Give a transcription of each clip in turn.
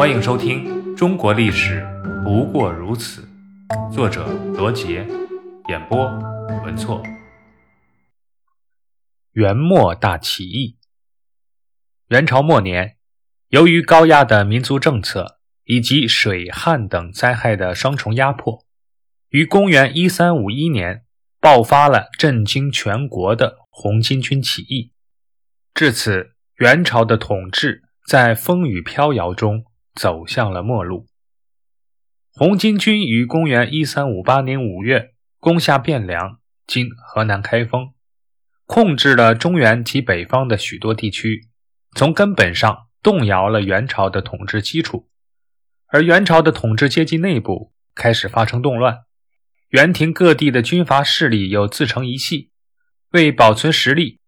欢迎收听《中国历史不过如此》，作者罗杰，演播文措。元末大起义。元朝末年，由于高压的民族政策以及水旱等灾害的双重压迫，于公元一三五一年爆发了震惊全国的红巾军起义。至此，元朝的统治在风雨飘摇中走向了末路。红巾军于公元一三五八年五月攻下汴梁（今河南开封），控制了中原及北方的许多地区。从根本上动摇了元朝的统治基础，而元朝的统治阶级内部开始发生动乱。元廷各地的军阀势力又自成一系，为保存实力，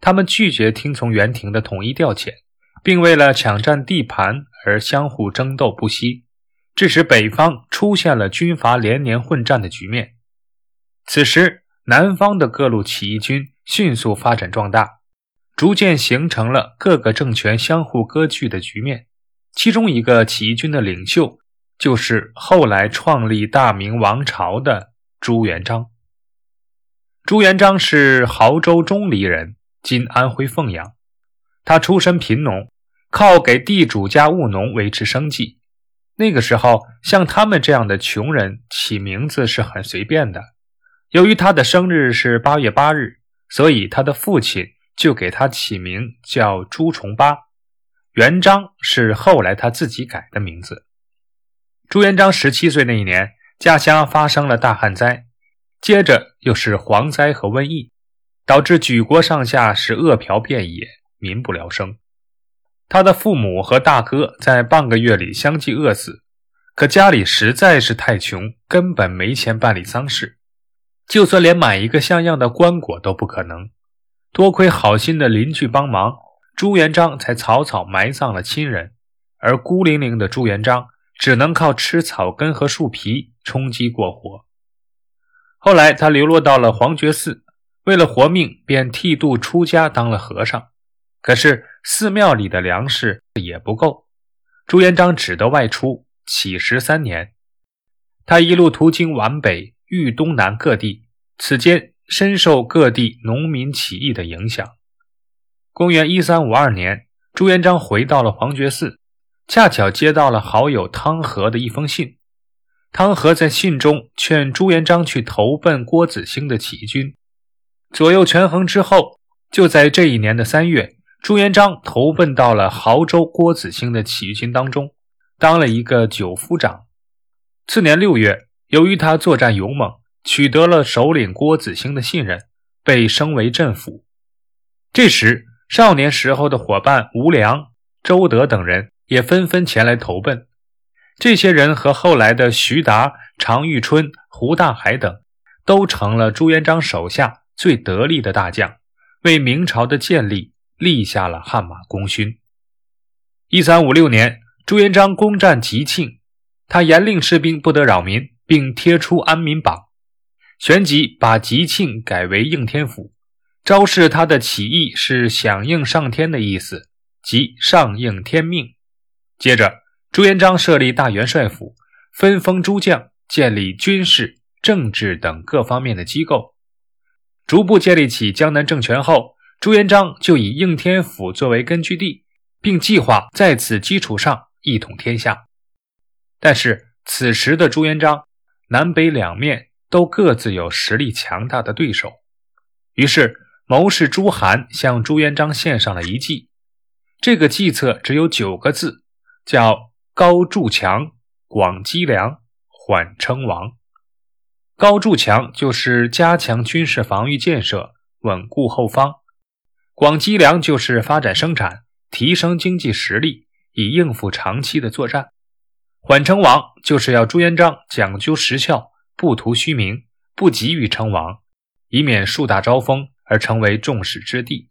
他们拒绝听从元廷的统一调遣，并为了抢占地盘而相互争斗不息，致使北方出现了军阀连年混战的局面。此时，南方的各路起义军迅速发展壮大。逐渐形成了各个政权相互割据的局面。其中一个起义军的领袖，就是后来创立大明王朝的朱元璋。朱元璋是亳州钟离人，今安徽凤阳。他出身贫农，靠给地主家务农维持生计。那个时候，像他们这样的穷人起名字是很随便的。由于他的生日是八月八日，所以他的父亲。就给他起名叫朱重八，元璋是后来他自己改的名字。朱元璋十七岁那一年，家乡发生了大旱灾，接着又是蝗灾和瘟疫，导致举国上下是饿殍遍野，民不聊生。他的父母和大哥在半个月里相继饿死，可家里实在是太穷，根本没钱办理丧事，就算连买一个像样的棺椁都不可能。多亏好心的邻居帮忙，朱元璋才草草埋葬了亲人。而孤零零的朱元璋只能靠吃草根和树皮充饥过活。后来他流落到了黄觉寺，为了活命，便剃度出家当了和尚。可是寺庙里的粮食也不够，朱元璋只得外出乞食三年。他一路途经皖北、豫东南各地，此间。深受各地农民起义的影响。公元一三五二年，朱元璋回到了黄觉寺，恰巧接到了好友汤和的一封信。汤和在信中劝朱元璋去投奔郭子兴的起义军。左右权衡之后，就在这一年的三月，朱元璋投奔到了亳州郭子兴的起义军当中，当了一个九夫长。次年六月，由于他作战勇猛。取得了首领郭子兴的信任，被升为镇抚。这时，少年时候的伙伴吴良、周德等人也纷纷前来投奔。这些人和后来的徐达、常遇春、胡大海等，都成了朱元璋手下最得力的大将，为明朝的建立立下了汗马功勋。一三五六年，朱元璋攻占吉庆，他严令士兵不得扰民，并贴出安民榜。旋即把吉庆改为应天府，昭示他的起义是响应上天的意思，即上应天命。接着，朱元璋设立大元帅府，分封诸将，建立军事、政治等各方面的机构，逐步建立起江南政权后，朱元璋就以应天府作为根据地，并计划在此基础上一统天下。但是，此时的朱元璋，南北两面。都各自有实力强大的对手，于是谋士朱涵向朱元璋献上了一计。这个计策只有九个字，叫“高筑墙，广积粮，缓称王”。高筑墙就是加强军事防御建设，稳固后方；广积粮就是发展生产，提升经济实力，以应付长期的作战；缓称王就是要朱元璋讲究实效。不图虚名，不急于称王，以免树大招风而成为众矢之的。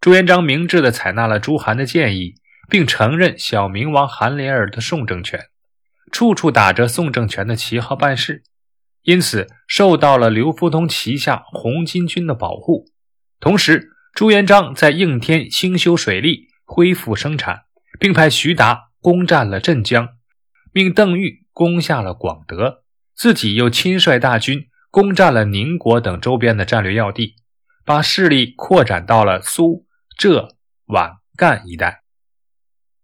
朱元璋明智地采纳了朱涵的建议，并承认小明王韩连儿的宋政权，处处打着宋政权的旗号办事，因此受到了刘福通旗下红巾军的保护。同时，朱元璋在应天兴修水利，恢复生产，并派徐达攻占了镇江，命邓愈攻下了广德，自己又亲率大军攻占了宁国等周边的战略要地，把势力扩展到了苏、浙、皖、赣一带。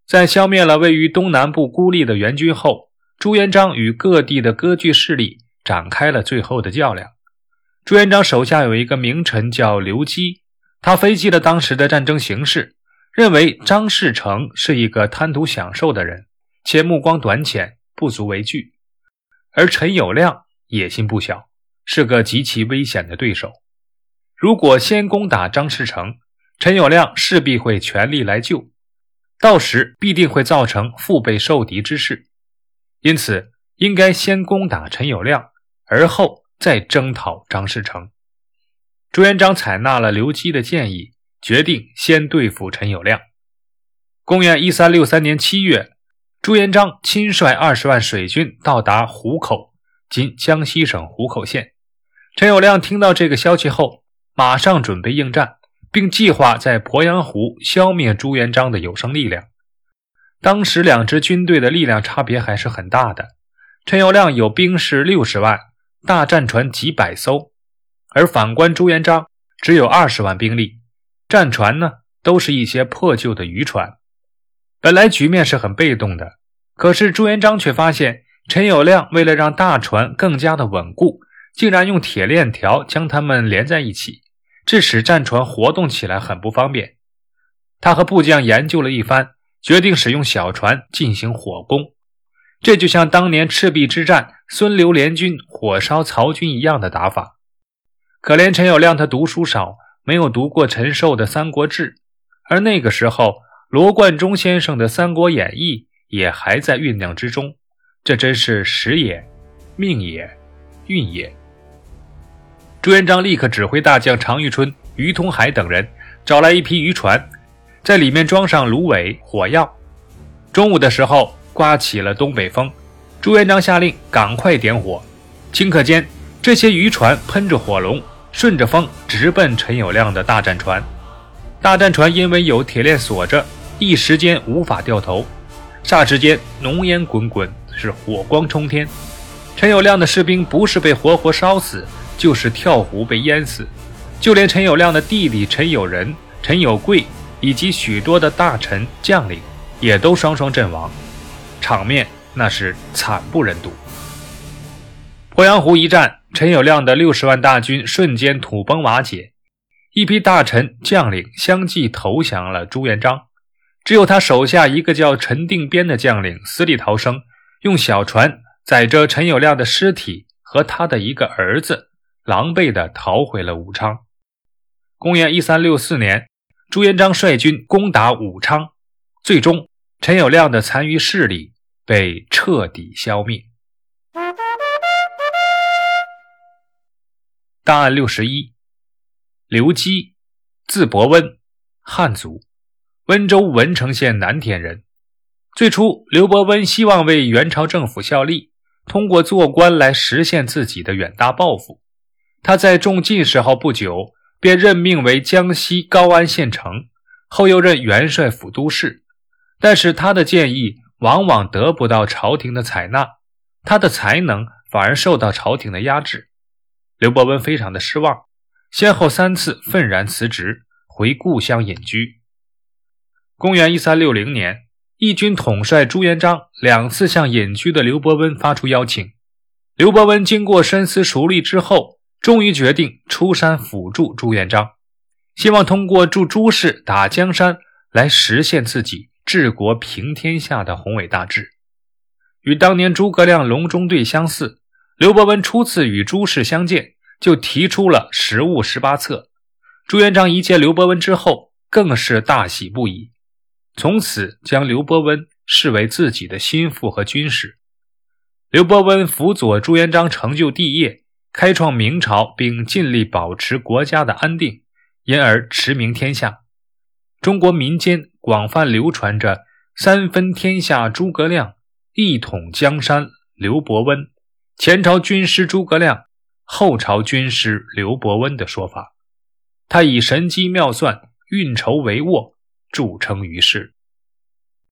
在消灭了位于东南部孤立的元军后，朱元璋与各地的割据势力展开了最后的较量。朱元璋手下有一个名臣叫刘基，他分析了当时的战争形势，认为张士诚是一个贪图享受的人，且目光短浅，不足为惧；而陈友谅野心不小，是个极其危险的对手。如果先攻打张士诚，陈友谅势必会全力来救。到时必定会造成腹背受敌之势，因此应该先攻打陈友谅，而后再征讨张士诚。朱元璋采纳了刘基的建议，决定先对付陈友谅。公元一三六三年七月，朱元璋亲率二十万水军到达湖口（今江西省湖口县）。陈友谅听到这个消息后，马上准备应战。并计划在鄱阳湖消灭朱元璋的有生力量。当时两支军队的力量差别还是很大的。陈友谅有兵士六十万，大战船几百艘，而反观朱元璋只有二十万兵力，战船呢都是一些破旧的渔船。本来局面是很被动的，可是朱元璋却发现陈友谅为了让大船更加的稳固，竟然用铁链条将它们连在一起。致使战船活动起来很不方便。他和部将研究了一番，决定使用小船进行火攻。这就像当年赤壁之战孙刘联军火烧曹军一样的打法。可怜陈友谅，他读书少，没有读过陈寿的《三国志》，而那个时候罗贯中先生的《三国演义》也还在酝酿之中。这真是时也，命也，运也。朱元璋立刻指挥大将常遇春、于通海等人找来一批渔船，在里面装上芦苇、火药。中午的时候，刮起了东北风，朱元璋下令赶快点火。顷刻间，这些渔船喷着火龙，顺着风直奔陈友谅的大战船。大战船因为有铁链锁着，一时间无法掉头。霎时间，浓烟滚滚，是火光冲天。陈友谅的士兵不是被活活烧死。就是跳湖被淹死，就连陈友谅的弟弟陈友仁、陈友贵以及许多的大臣将领，也都双双阵亡，场面那是惨不忍睹。鄱阳湖一战，陈友谅的六十万大军瞬间土崩瓦解，一批大臣将领相继投降了朱元璋，只有他手下一个叫陈定边的将领死里逃生，用小船载着陈友谅的尸体和他的一个儿子。狼狈地逃回了武昌。公元一三六四年，朱元璋率军攻打武昌，最终陈友谅的残余势力被彻底消灭。档案六十一：刘基，字伯温，汉族，温州文成县南田人。最初，刘伯温希望为元朝政府效力，通过做官来实现自己的远大抱负。他在中进士后不久，便任命为江西高安县丞，后又任元帅府都事。但是他的建议往往得不到朝廷的采纳，他的才能反而受到朝廷的压制。刘伯温非常的失望，先后三次愤然辞职，回故乡隐居。公元一三六零年，义军统帅朱元璋两次向隐居的刘伯温发出邀请。刘伯温经过深思熟虑之后。终于决定出山辅助朱元璋，希望通过助朱氏打江山来实现自己治国平天下的宏伟大志。与当年诸葛亮隆中对相似，刘伯温初次与朱氏相见就提出了实务十八策。朱元璋一见刘伯温之后，更是大喜不已，从此将刘伯温视为自己的心腹和军师。刘伯温辅佐朱元璋成就帝业。开创明朝，并尽力保持国家的安定，因而驰名天下。中国民间广泛流传着“三分天下诸葛亮，一统江山刘伯温”，前朝军师诸葛亮，后朝军师刘伯温的说法。他以神机妙算、运筹帷幄著称于世。